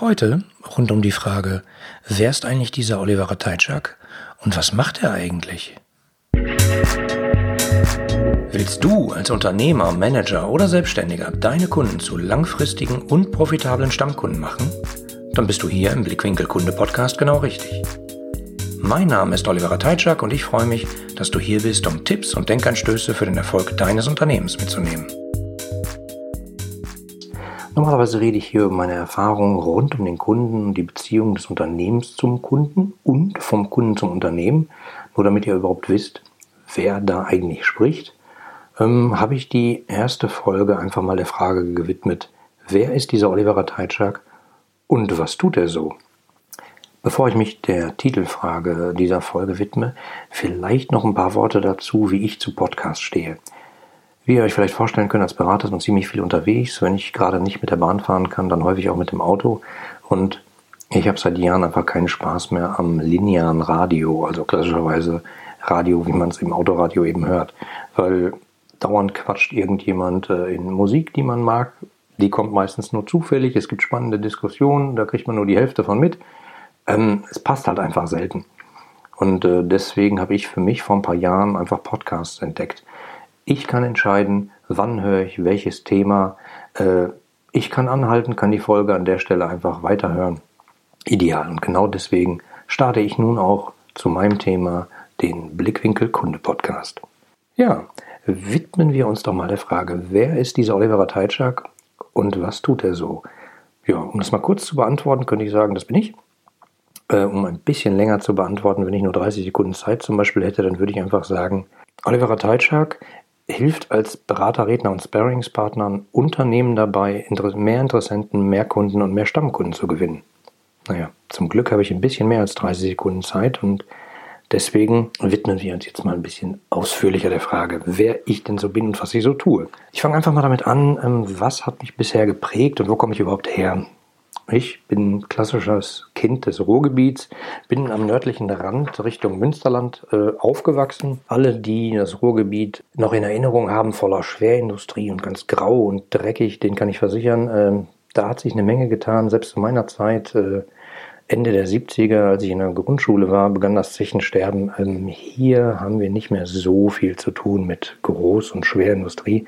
Heute rund um die Frage, wer ist eigentlich dieser Oliver Ratajczak und was macht er eigentlich? Willst du als Unternehmer, Manager oder Selbstständiger deine Kunden zu langfristigen und profitablen Stammkunden machen? Dann bist du hier im Blickwinkel Kunde Podcast genau richtig. Mein Name ist Oliver Ratajczak und ich freue mich, dass du hier bist, um Tipps und Denkanstöße für den Erfolg deines Unternehmens mitzunehmen. Normalerweise rede ich hier über meine Erfahrungen rund um den Kunden und die Beziehung des Unternehmens zum Kunden und vom Kunden zum Unternehmen. Nur damit ihr überhaupt wisst, wer da eigentlich spricht, ähm, habe ich die erste Folge einfach mal der Frage gewidmet, wer ist dieser Oliver Ratajczak und was tut er so? Bevor ich mich der Titelfrage dieser Folge widme, vielleicht noch ein paar Worte dazu, wie ich zu Podcasts stehe. Wie ihr euch vielleicht vorstellen könnt, als Berater ist man ziemlich viel unterwegs. Wenn ich gerade nicht mit der Bahn fahren kann, dann häufig auch mit dem Auto. Und ich habe seit Jahren einfach keinen Spaß mehr am linearen Radio, also klassischerweise Radio, wie man es im Autoradio eben hört. Weil dauernd quatscht irgendjemand äh, in Musik, die man mag. Die kommt meistens nur zufällig. Es gibt spannende Diskussionen, da kriegt man nur die Hälfte von mit. Ähm, es passt halt einfach selten. Und äh, deswegen habe ich für mich vor ein paar Jahren einfach Podcasts entdeckt. Ich kann entscheiden, wann höre ich welches Thema. Äh, ich kann anhalten, kann die Folge an der Stelle einfach weiterhören. Ideal. Und genau deswegen starte ich nun auch zu meinem Thema, den Blickwinkel Kunde Podcast. Ja, widmen wir uns doch mal der Frage, wer ist dieser Oliver Teitschak und was tut er so? Ja, um das mal kurz zu beantworten, könnte ich sagen, das bin ich. Äh, um ein bisschen länger zu beantworten, wenn ich nur 30 Sekunden Zeit zum Beispiel hätte, dann würde ich einfach sagen, Oliver Teitschak hilft als Berater, Redner und Sparringspartner Unternehmen dabei, mehr Interessenten, mehr Kunden und mehr Stammkunden zu gewinnen. Naja, zum Glück habe ich ein bisschen mehr als 30 Sekunden Zeit und deswegen widmen wir uns jetzt mal ein bisschen ausführlicher der Frage, wer ich denn so bin und was ich so tue. Ich fange einfach mal damit an, ähm, was hat mich bisher geprägt und wo komme ich überhaupt her? Ich bin klassisches Kind des Ruhrgebiets, bin am nördlichen Rand Richtung Münsterland äh, aufgewachsen. Alle, die das Ruhrgebiet noch in Erinnerung haben, voller Schwerindustrie und ganz grau und dreckig, den kann ich versichern, äh, da hat sich eine Menge getan. Selbst zu meiner Zeit, äh, Ende der 70er, als ich in der Grundschule war, begann das Zechensterben. Ähm, hier haben wir nicht mehr so viel zu tun mit Groß- und Schwerindustrie.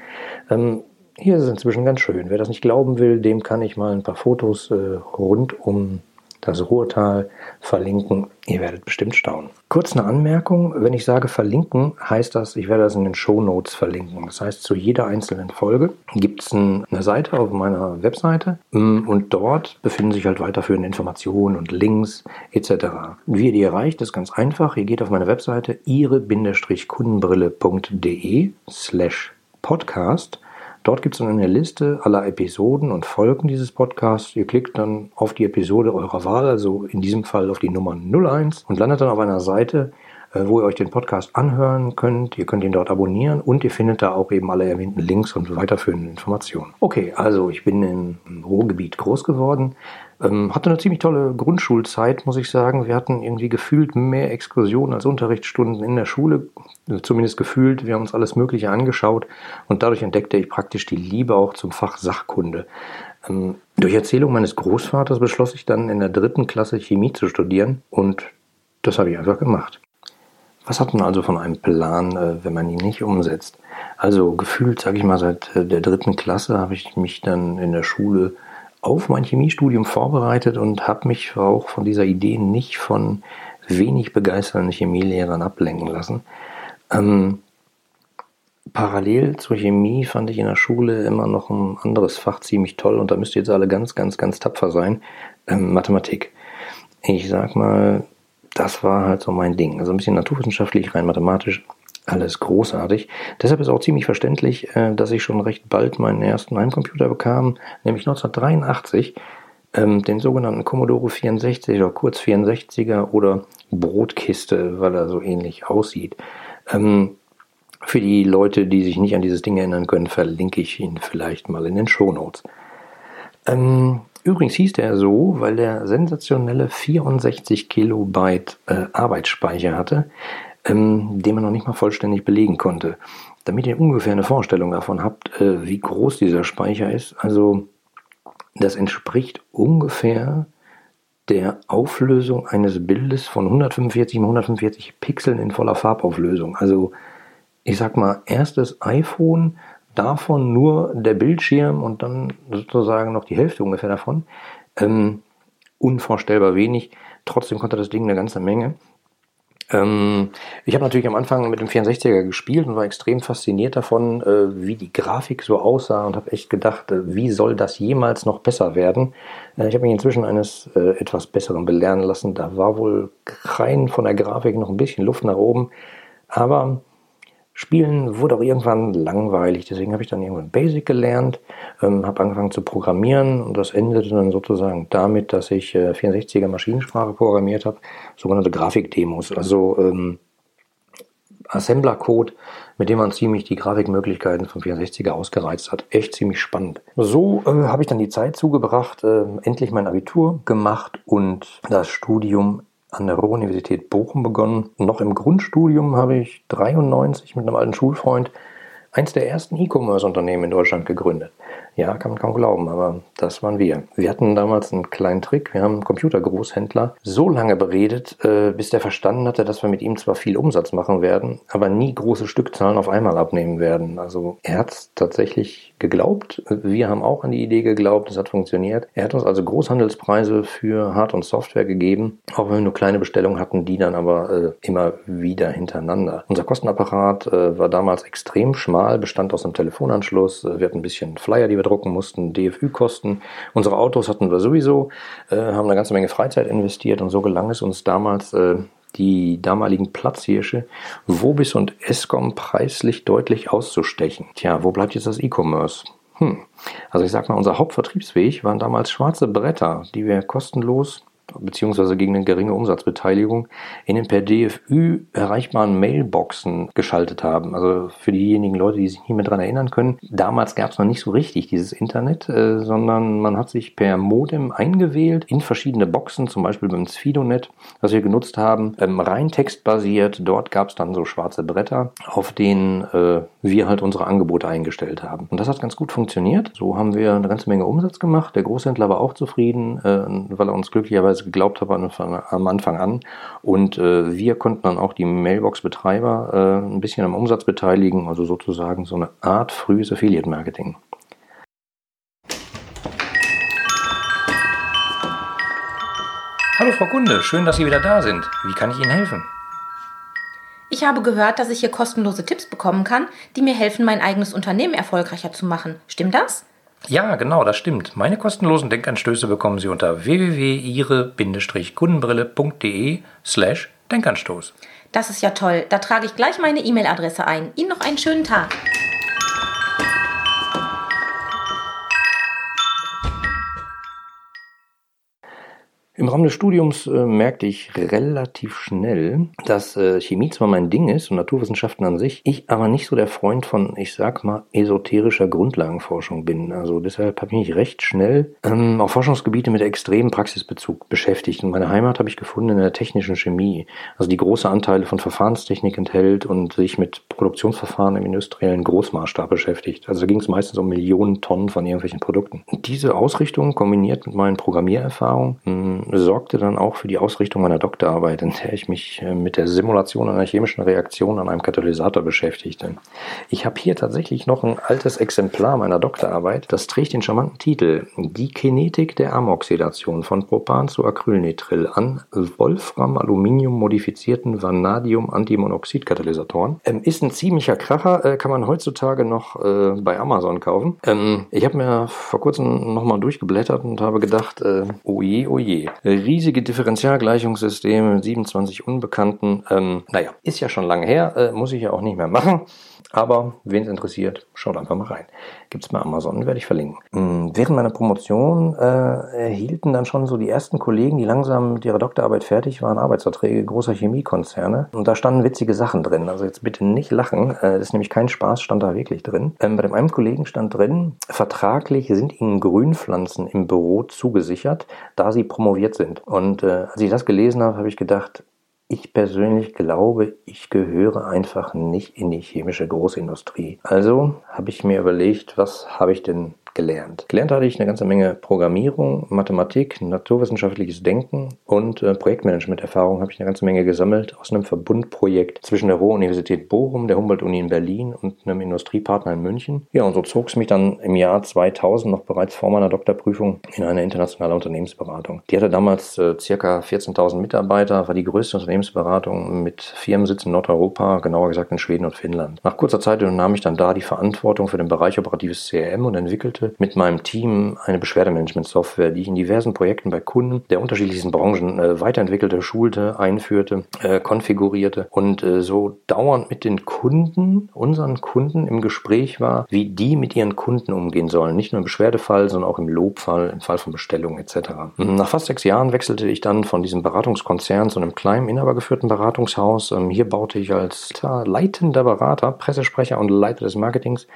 Ähm, hier ist es inzwischen ganz schön. Wer das nicht glauben will, dem kann ich mal ein paar Fotos äh, rund um das Ruhrtal verlinken. Ihr werdet bestimmt staunen. Kurz eine Anmerkung. Wenn ich sage verlinken, heißt das, ich werde das in den Show Notes verlinken. Das heißt, zu jeder einzelnen Folge gibt es eine Seite auf meiner Webseite mm, und dort befinden sich halt weiterführende Informationen und Links etc. Wie ihr die erreicht, ist ganz einfach. Ihr geht auf meine Webseite ihre-kundenbrille.de slash podcast Dort gibt es dann eine Liste aller Episoden und Folgen dieses Podcasts. Ihr klickt dann auf die Episode eurer Wahl, also in diesem Fall auf die Nummer 01 und landet dann auf einer Seite, äh, wo ihr euch den Podcast anhören könnt. Ihr könnt ihn dort abonnieren und ihr findet da auch eben alle erwähnten Links und weiterführende Informationen. Okay, also ich bin im Ruhrgebiet groß geworden. Ähm, hatte eine ziemlich tolle Grundschulzeit, muss ich sagen. Wir hatten irgendwie gefühlt mehr Exkursionen als Unterrichtsstunden in der Schule. Zumindest gefühlt. Wir haben uns alles Mögliche angeschaut und dadurch entdeckte ich praktisch die Liebe auch zum Fach Sachkunde. Ähm, durch Erzählung meines Großvaters beschloss ich dann in der dritten Klasse Chemie zu studieren und das habe ich einfach gemacht. Was hat man also von einem Plan, äh, wenn man ihn nicht umsetzt? Also gefühlt, sage ich mal, seit äh, der dritten Klasse habe ich mich dann in der Schule auf mein Chemiestudium vorbereitet und habe mich auch von dieser Idee nicht von wenig begeisternden Chemielehrern ablenken lassen. Ähm, parallel zur Chemie fand ich in der Schule immer noch ein anderes Fach ziemlich toll und da müsst ihr jetzt alle ganz, ganz, ganz tapfer sein. Ähm, Mathematik. Ich sag mal, das war halt so mein Ding. Also ein bisschen naturwissenschaftlich, rein mathematisch alles großartig. Deshalb ist auch ziemlich verständlich, äh, dass ich schon recht bald meinen ersten Heimcomputer bekam, nämlich 1983, ähm, den sogenannten Commodore 64 oder kurz 64er oder Brotkiste, weil er so ähnlich aussieht. Ähm, für die Leute, die sich nicht an dieses Ding erinnern können, verlinke ich ihn vielleicht mal in den Shownotes. Ähm, übrigens hieß der so, weil der sensationelle 64 Kilobyte äh, Arbeitsspeicher hatte ähm, den man noch nicht mal vollständig belegen konnte. Damit ihr ungefähr eine Vorstellung davon habt, äh, wie groß dieser Speicher ist. Also Das entspricht ungefähr der Auflösung eines Bildes von 145 x 145 Pixeln in voller Farbauflösung. Also ich sag mal, erstes iPhone, davon nur der Bildschirm und dann sozusagen noch die Hälfte ungefähr davon. Ähm, unvorstellbar wenig. Trotzdem konnte das Ding eine ganze Menge. Ähm, ich habe natürlich am Anfang mit dem 64er gespielt und war extrem fasziniert davon, äh, wie die Grafik so aussah und habe echt gedacht, äh, wie soll das jemals noch besser werden? Äh, ich habe mich inzwischen eines äh, etwas Besseren belehren lassen. Da war wohl rein von der Grafik noch ein bisschen Luft nach oben. Aber Spielen wurde auch irgendwann langweilig, deswegen habe ich dann irgendwann Basic gelernt, ähm, habe angefangen zu programmieren und das endete dann sozusagen damit, dass ich äh, 64er Maschinensprache programmiert habe, sogenannte Grafikdemos, also ähm, Assembler-Code, mit dem man ziemlich die Grafikmöglichkeiten vom 64er ausgereizt hat. Echt ziemlich spannend. So äh, habe ich dann die Zeit zugebracht, äh, endlich mein Abitur gemacht und das Studium an der Ruhr-Universität Bochum begonnen. Noch im Grundstudium habe ich 93 mit einem alten Schulfreund eins der ersten E-Commerce-Unternehmen in Deutschland gegründet. Ja, kann man kaum glauben, aber das waren wir. Wir hatten damals einen kleinen Trick. Wir haben einen Computergroßhändler so lange beredet, äh, bis der verstanden hatte, dass wir mit ihm zwar viel Umsatz machen werden, aber nie große Stückzahlen auf einmal abnehmen werden. Also er hat es tatsächlich geglaubt. Wir haben auch an die Idee geglaubt. Es hat funktioniert. Er hat uns also Großhandelspreise für Hard- und Software gegeben, auch wenn wir nur kleine Bestellungen hatten, die dann aber äh, immer wieder hintereinander. Unser Kostenapparat äh, war damals extrem schmal, bestand aus einem Telefonanschluss. Wir hatten ein bisschen Flyer, die wir wir drucken mussten, DFÜ-Kosten. Unsere Autos hatten wir sowieso, äh, haben eine ganze Menge Freizeit investiert und so gelang es uns damals, äh, die damaligen Platzhirsche Wobis und Escom preislich deutlich auszustechen. Tja, wo bleibt jetzt das E-Commerce? Hm. Also ich sag mal, unser Hauptvertriebsweg waren damals schwarze Bretter, die wir kostenlos beziehungsweise gegen eine geringe Umsatzbeteiligung in den per DFÜ erreichbaren Mailboxen geschaltet haben. Also für diejenigen Leute, die sich nicht mehr daran erinnern können, damals gab es noch nicht so richtig dieses Internet, äh, sondern man hat sich per Modem eingewählt in verschiedene Boxen, zum Beispiel beim Sfidonet, was wir genutzt haben, ähm, rein textbasiert. Dort gab es dann so schwarze Bretter, auf denen äh, wir halt unsere Angebote eingestellt haben. Und das hat ganz gut funktioniert. So haben wir eine ganze Menge Umsatz gemacht. Der Großhändler war auch zufrieden, äh, weil er uns glücklicherweise geglaubt habe am Anfang an. Und äh, wir konnten dann auch die Mailbox-Betreiber äh, ein bisschen am Umsatz beteiligen, also sozusagen so eine Art frühes Affiliate-Marketing. Hallo Frau Kunde, schön, dass Sie wieder da sind. Wie kann ich Ihnen helfen? Ich habe gehört, dass ich hier kostenlose Tipps bekommen kann, die mir helfen, mein eigenes Unternehmen erfolgreicher zu machen. Stimmt das? Ja, genau, das stimmt. Meine kostenlosen Denkanstöße bekommen Sie unter www.ihre-kundenbrille.de slash Denkanstoß. Das ist ja toll. Da trage ich gleich meine E-Mail-Adresse ein. Ihnen noch einen schönen Tag. Im Rahmen des Studiums äh, merkte ich relativ schnell, dass äh, Chemie zwar mein Ding ist und Naturwissenschaften an sich, ich aber nicht so der Freund von, ich sag mal, esoterischer Grundlagenforschung bin. Also deshalb habe ich mich recht schnell ähm, auf Forschungsgebiete mit extremem Praxisbezug beschäftigt. Und meine Heimat habe ich gefunden in der technischen Chemie, also die große Anteile von Verfahrenstechnik enthält und sich mit Produktionsverfahren im industriellen Großmaßstab beschäftigt. Also da ging es meistens um Millionen Tonnen von irgendwelchen Produkten. Und diese Ausrichtung kombiniert mit meinen Programmiererfahrungen sorgte dann auch für die Ausrichtung meiner Doktorarbeit, in der ich mich äh, mit der Simulation einer chemischen Reaktion an einem Katalysator beschäftigte. Ich habe hier tatsächlich noch ein altes Exemplar meiner Doktorarbeit. Das trägt den charmanten Titel Die Kinetik der Amoxidation von Propan zu Acrylnitril an Wolfram-Aluminium modifizierten Vanadium-Antimonoxid-Katalysatoren. Ähm, ist ein ziemlicher Kracher, äh, kann man heutzutage noch äh, bei Amazon kaufen. Ähm, ich habe mir vor kurzem nochmal durchgeblättert und habe gedacht, äh, oje, oje riesige Differentialgleichungssysteme mit 27 Unbekannten. Ähm, naja, ist ja schon lange her, äh, muss ich ja auch nicht mehr machen. Aber wen es interessiert, schaut einfach mal rein. Gibt es bei Amazon, werde ich verlinken. Hm, während meiner Promotion äh, erhielten dann schon so die ersten Kollegen, die langsam mit ihrer Doktorarbeit fertig waren, Arbeitsverträge großer Chemiekonzerne. Und da standen witzige Sachen drin. Also jetzt bitte nicht lachen. Äh, das ist nämlich kein Spaß, stand da wirklich drin. Ähm, bei dem einen Kollegen stand drin, vertraglich sind ihnen Grünpflanzen im Büro zugesichert, da sie promoviert sind. Und äh, als ich das gelesen habe, habe ich gedacht, ich persönlich glaube, ich gehöre einfach nicht in die chemische Großindustrie. Also habe ich mir überlegt, was habe ich denn gelernt. Gelernt hatte ich eine ganze Menge Programmierung, Mathematik, naturwissenschaftliches Denken und äh, Projektmanagement-Erfahrung habe ich eine ganze Menge gesammelt aus einem Verbundprojekt zwischen der Ruhr-Universität Bochum, der Humboldt-Uni in Berlin und einem Industriepartner in München. Ja, und so zog es mich dann im Jahr 2000 noch bereits vor meiner Doktorprüfung in eine internationale Unternehmensberatung. Die hatte damals äh, circa 14.000 Mitarbeiter, war die größte Unternehmensberatung mit Firmensitz in Nordeuropa, genauer gesagt in Schweden und Finnland. Nach kurzer Zeit nahm ich dann da die Verantwortung für den Bereich operatives CRM und entwickelte mit meinem Team eine Beschwerdemanagement-Software, die ich in diversen Projekten bei Kunden der unterschiedlichsten Branchen äh, weiterentwickelte, schulte, einführte, äh, konfigurierte und äh, so dauernd mit den Kunden, unseren Kunden im Gespräch war, wie die mit ihren Kunden umgehen sollen. Nicht nur im Beschwerdefall, sondern auch im Lobfall, im Fall von Bestellungen etc. Nach fast sechs Jahren wechselte ich dann von diesem Beratungskonzern zu einem kleinen, inhabergeführten Beratungshaus. Ähm, hier baute ich als leitender Berater, Pressesprecher und Leiter des Marketings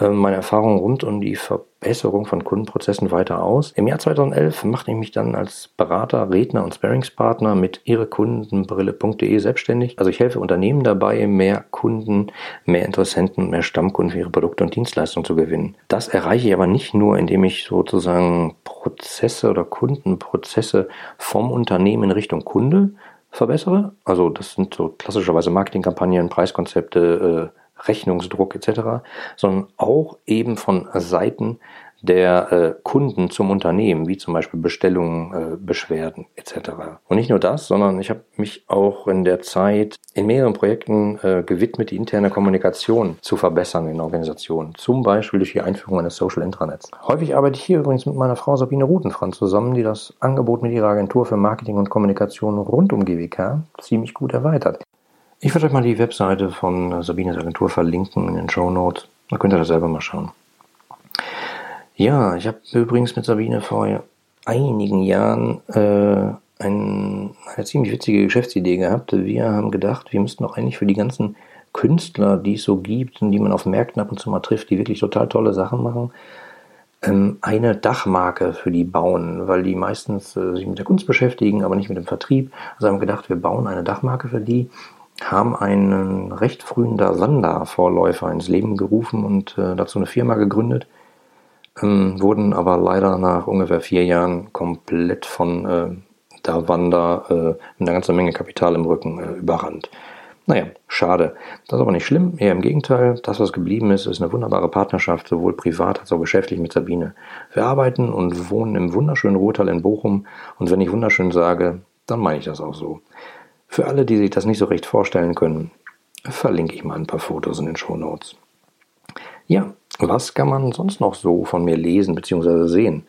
meine Erfahrungen rund um die Verbesserung von Kundenprozessen weiter aus. Im Jahr 2011 machte ich mich dann als Berater, Redner und Sparringspartner mit ihrekundenbrille.de selbstständig. Also ich helfe Unternehmen dabei, mehr Kunden, mehr Interessenten mehr Stammkunden für ihre Produkte und Dienstleistungen zu gewinnen. Das erreiche ich aber nicht nur, indem ich sozusagen Prozesse oder Kundenprozesse vom Unternehmen in Richtung Kunde verbessere. Also das sind so klassischerweise Marketingkampagnen, Preiskonzepte, äh, Rechnungsdruck etc., sondern auch eben von Seiten der äh, Kunden zum Unternehmen, wie zum Beispiel Bestellungen, äh, Beschwerden etc. Und nicht nur das, sondern ich habe mich auch in der Zeit in mehreren Projekten äh, gewidmet, die interne Kommunikation zu verbessern in Organisationen. Zum Beispiel durch die Einführung eines Social Intranets. Häufig arbeite ich hier übrigens mit meiner Frau Sabine Rutenfranz zusammen, die das Angebot mit ihrer Agentur für Marketing und Kommunikation rund um GWK ziemlich gut erweitert. Ich werde euch mal die Webseite von Sabines Agentur verlinken in den Show Notes. Da könnt ihr das selber mal schauen. Ja, ich habe übrigens mit Sabine vor einigen Jahren äh, ein, eine ziemlich witzige Geschäftsidee gehabt. Wir haben gedacht, wir müssten doch eigentlich für die ganzen Künstler, die es so gibt und die man auf Märkten ab und zu mal trifft, die wirklich total tolle Sachen machen, ähm, eine Dachmarke für die bauen, weil die meistens äh, sich mit der Kunst beschäftigen, aber nicht mit dem Vertrieb. Also haben wir gedacht, wir bauen eine Dachmarke für die haben einen recht frühen Dasanda-Vorläufer ins Leben gerufen und äh, dazu eine Firma gegründet, ähm, wurden aber leider nach ungefähr vier Jahren komplett von äh, Davanda äh, mit einer ganzen Menge Kapital im Rücken äh, überrannt. Naja, schade. Das ist aber nicht schlimm, eher im Gegenteil. Das, was geblieben ist, ist eine wunderbare Partnerschaft, sowohl privat als auch geschäftlich mit Sabine. Wir arbeiten und wohnen im wunderschönen Ruhrtal in Bochum und wenn ich wunderschön sage, dann meine ich das auch so. Für alle, die sich das nicht so recht vorstellen können, verlinke ich mal ein paar Fotos in den Show Notes. Ja, was kann man sonst noch so von mir lesen bzw. sehen?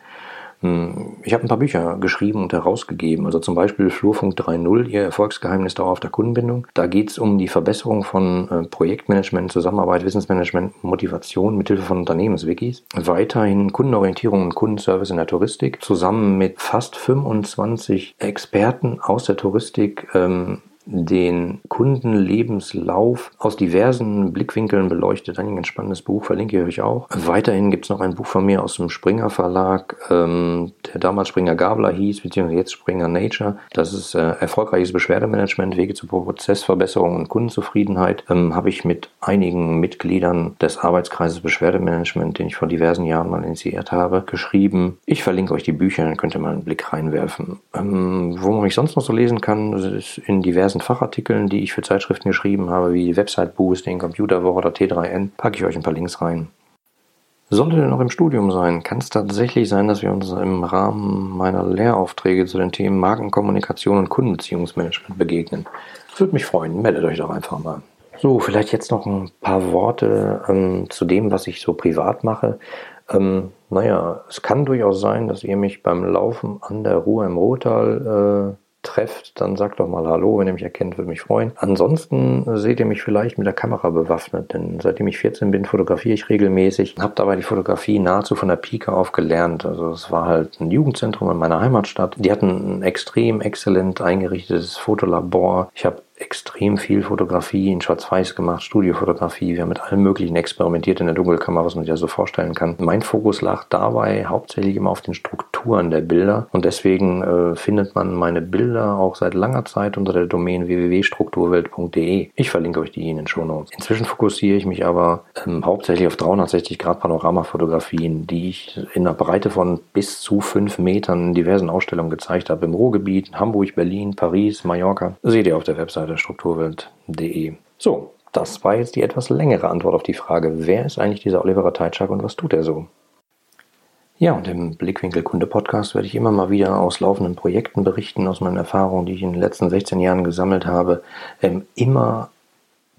Hm, ich habe ein paar Bücher geschrieben und herausgegeben, also zum Beispiel Flurfunk 3.0, Ihr Erfolgsgeheimnis dauerhafter Kundenbindung. Da geht es um die Verbesserung von äh, Projektmanagement, Zusammenarbeit, Wissensmanagement, Motivation mithilfe von Unternehmenswikis. Weiterhin Kundenorientierung und Kundenservice in der Touristik, zusammen mit fast 25 Experten aus der Touristik. Ähm, den Kundenlebenslauf aus diversen Blickwinkeln beleuchtet. Ein ganz spannendes Buch, verlinke ich euch auch. Weiterhin gibt es noch ein Buch von mir aus dem Springer Verlag, ähm, der damals Springer Gabler hieß, beziehungsweise jetzt Springer Nature. Das ist äh, erfolgreiches Beschwerdemanagement, Wege zur Prozessverbesserung und Kundenzufriedenheit. Ähm, Habe ich mit einigen Mitgliedern des Arbeitskreises Beschwerdemanagement, den ich vor diversen Jahren mal initiiert habe, geschrieben. Ich verlinke euch die Bücher, dann könnt ihr mal einen Blick reinwerfen. Ähm, wo man mich sonst noch so lesen kann, ist in diversen diversen Fachartikeln, die ich für Zeitschriften geschrieben habe, wie Website Boost, den Computerwoche oder T3N, packe ich euch ein paar Links rein. Sollte er noch im Studium sein, kann es tatsächlich sein, dass wir uns im Rahmen meiner Lehraufträge zu den Themen Markenkommunikation und Kundenbeziehungsmanagement begegnen. Würde mich freuen. Meldet euch doch einfach mal. So, vielleicht jetzt noch ein paar Worte ähm, zu dem, was ich so privat mache. Ähm, naja, es kann durchaus sein, dass ihr mich beim Laufen an der Ruhr im Rotal äh, trefft, dann sagt doch mal Hallo, wenn ihr mich erkennt, würde mich freuen. Ansonsten seht ihr mich vielleicht mit der Kamera bewaffnet, denn seitdem ich 14 bin, fotografiere ich regelmäßig, habe dabei die Fotografie nahezu von der Pike auf gelernt. Also es war halt ein Jugendzentrum in meiner Heimatstadt. Die hatten ein extrem exzellent eingerichtetes Fotolabor. Ich habe extrem viel Fotografie in Schwarz-Weiß gemacht, Studiofotografie. Wir haben mit allem Möglichen experimentiert in der Dunkelkammer, was man sich ja so vorstellen kann. Mein Fokus lag dabei hauptsächlich immer auf den Strukturen der Bilder und deswegen äh, findet man meine Bilder auch seit langer Zeit unter der Domain www.strukturwelt.de. Ich verlinke euch die in den Shownotes. Inzwischen fokussiere ich mich aber ähm, hauptsächlich auf 360 Grad Panoramafotografien, die ich in einer Breite von bis zu fünf Metern in diversen Ausstellungen gezeigt habe. Im Ruhrgebiet, Hamburg, Berlin, Paris, Mallorca. Seht ihr auf der Webseite Webseite strukturwelt.de. So, das war jetzt die etwas längere Antwort auf die Frage, wer ist eigentlich dieser Oliver Teitschak und was tut er so? Ja, und im Blickwinkel Kunde Podcast werde ich immer mal wieder aus laufenden Projekten berichten, aus meinen Erfahrungen, die ich in den letzten 16 Jahren gesammelt habe. Ähm, immer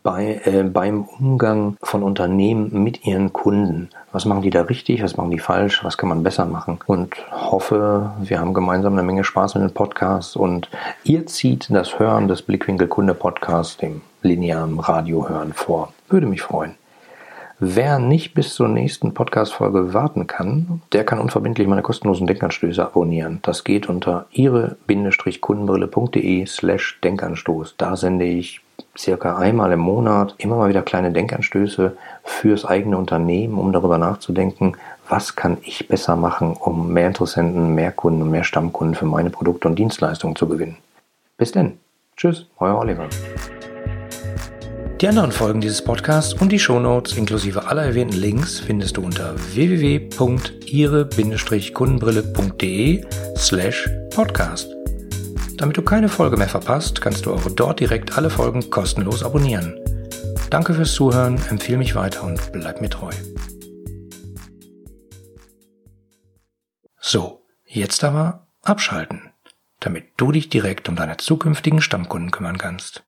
bei, äh, beim Umgang von Unternehmen mit ihren Kunden. Was machen die da richtig, was machen die falsch, was kann man besser machen? Und hoffe, wir haben gemeinsam eine Menge Spaß mit dem Podcast und ihr zieht das Hören des Blickwinkel Kunde Podcasts dem linearen Radiohören vor. Würde mich freuen. Wer nicht bis zur nächsten Podcast-Folge warten kann, der kann unverbindlich meine kostenlosen Denkanstöße abonnieren. Das geht unter ihre-kundenbrille.de slash Denkanstoß. Da sende ich circa einmal im Monat immer mal wieder kleine Denkanstöße fürs eigene Unternehmen, um darüber nachzudenken, was kann ich besser machen, um mehr Interessenten, mehr Kunden und mehr Stammkunden für meine Produkte und Dienstleistungen zu gewinnen. Bis denn. Tschüss, euer Oliver. Die anderen Folgen dieses Podcasts und die Shownotes inklusive aller erwähnten Links findest du unter www.ihre-kundenbrille.de slash podcast. Damit du keine Folge mehr verpasst, kannst du auch dort direkt alle Folgen kostenlos abonnieren. Danke fürs Zuhören, empfehle mich weiter und bleib mir treu. So, jetzt aber abschalten, damit du dich direkt um deine zukünftigen Stammkunden kümmern kannst.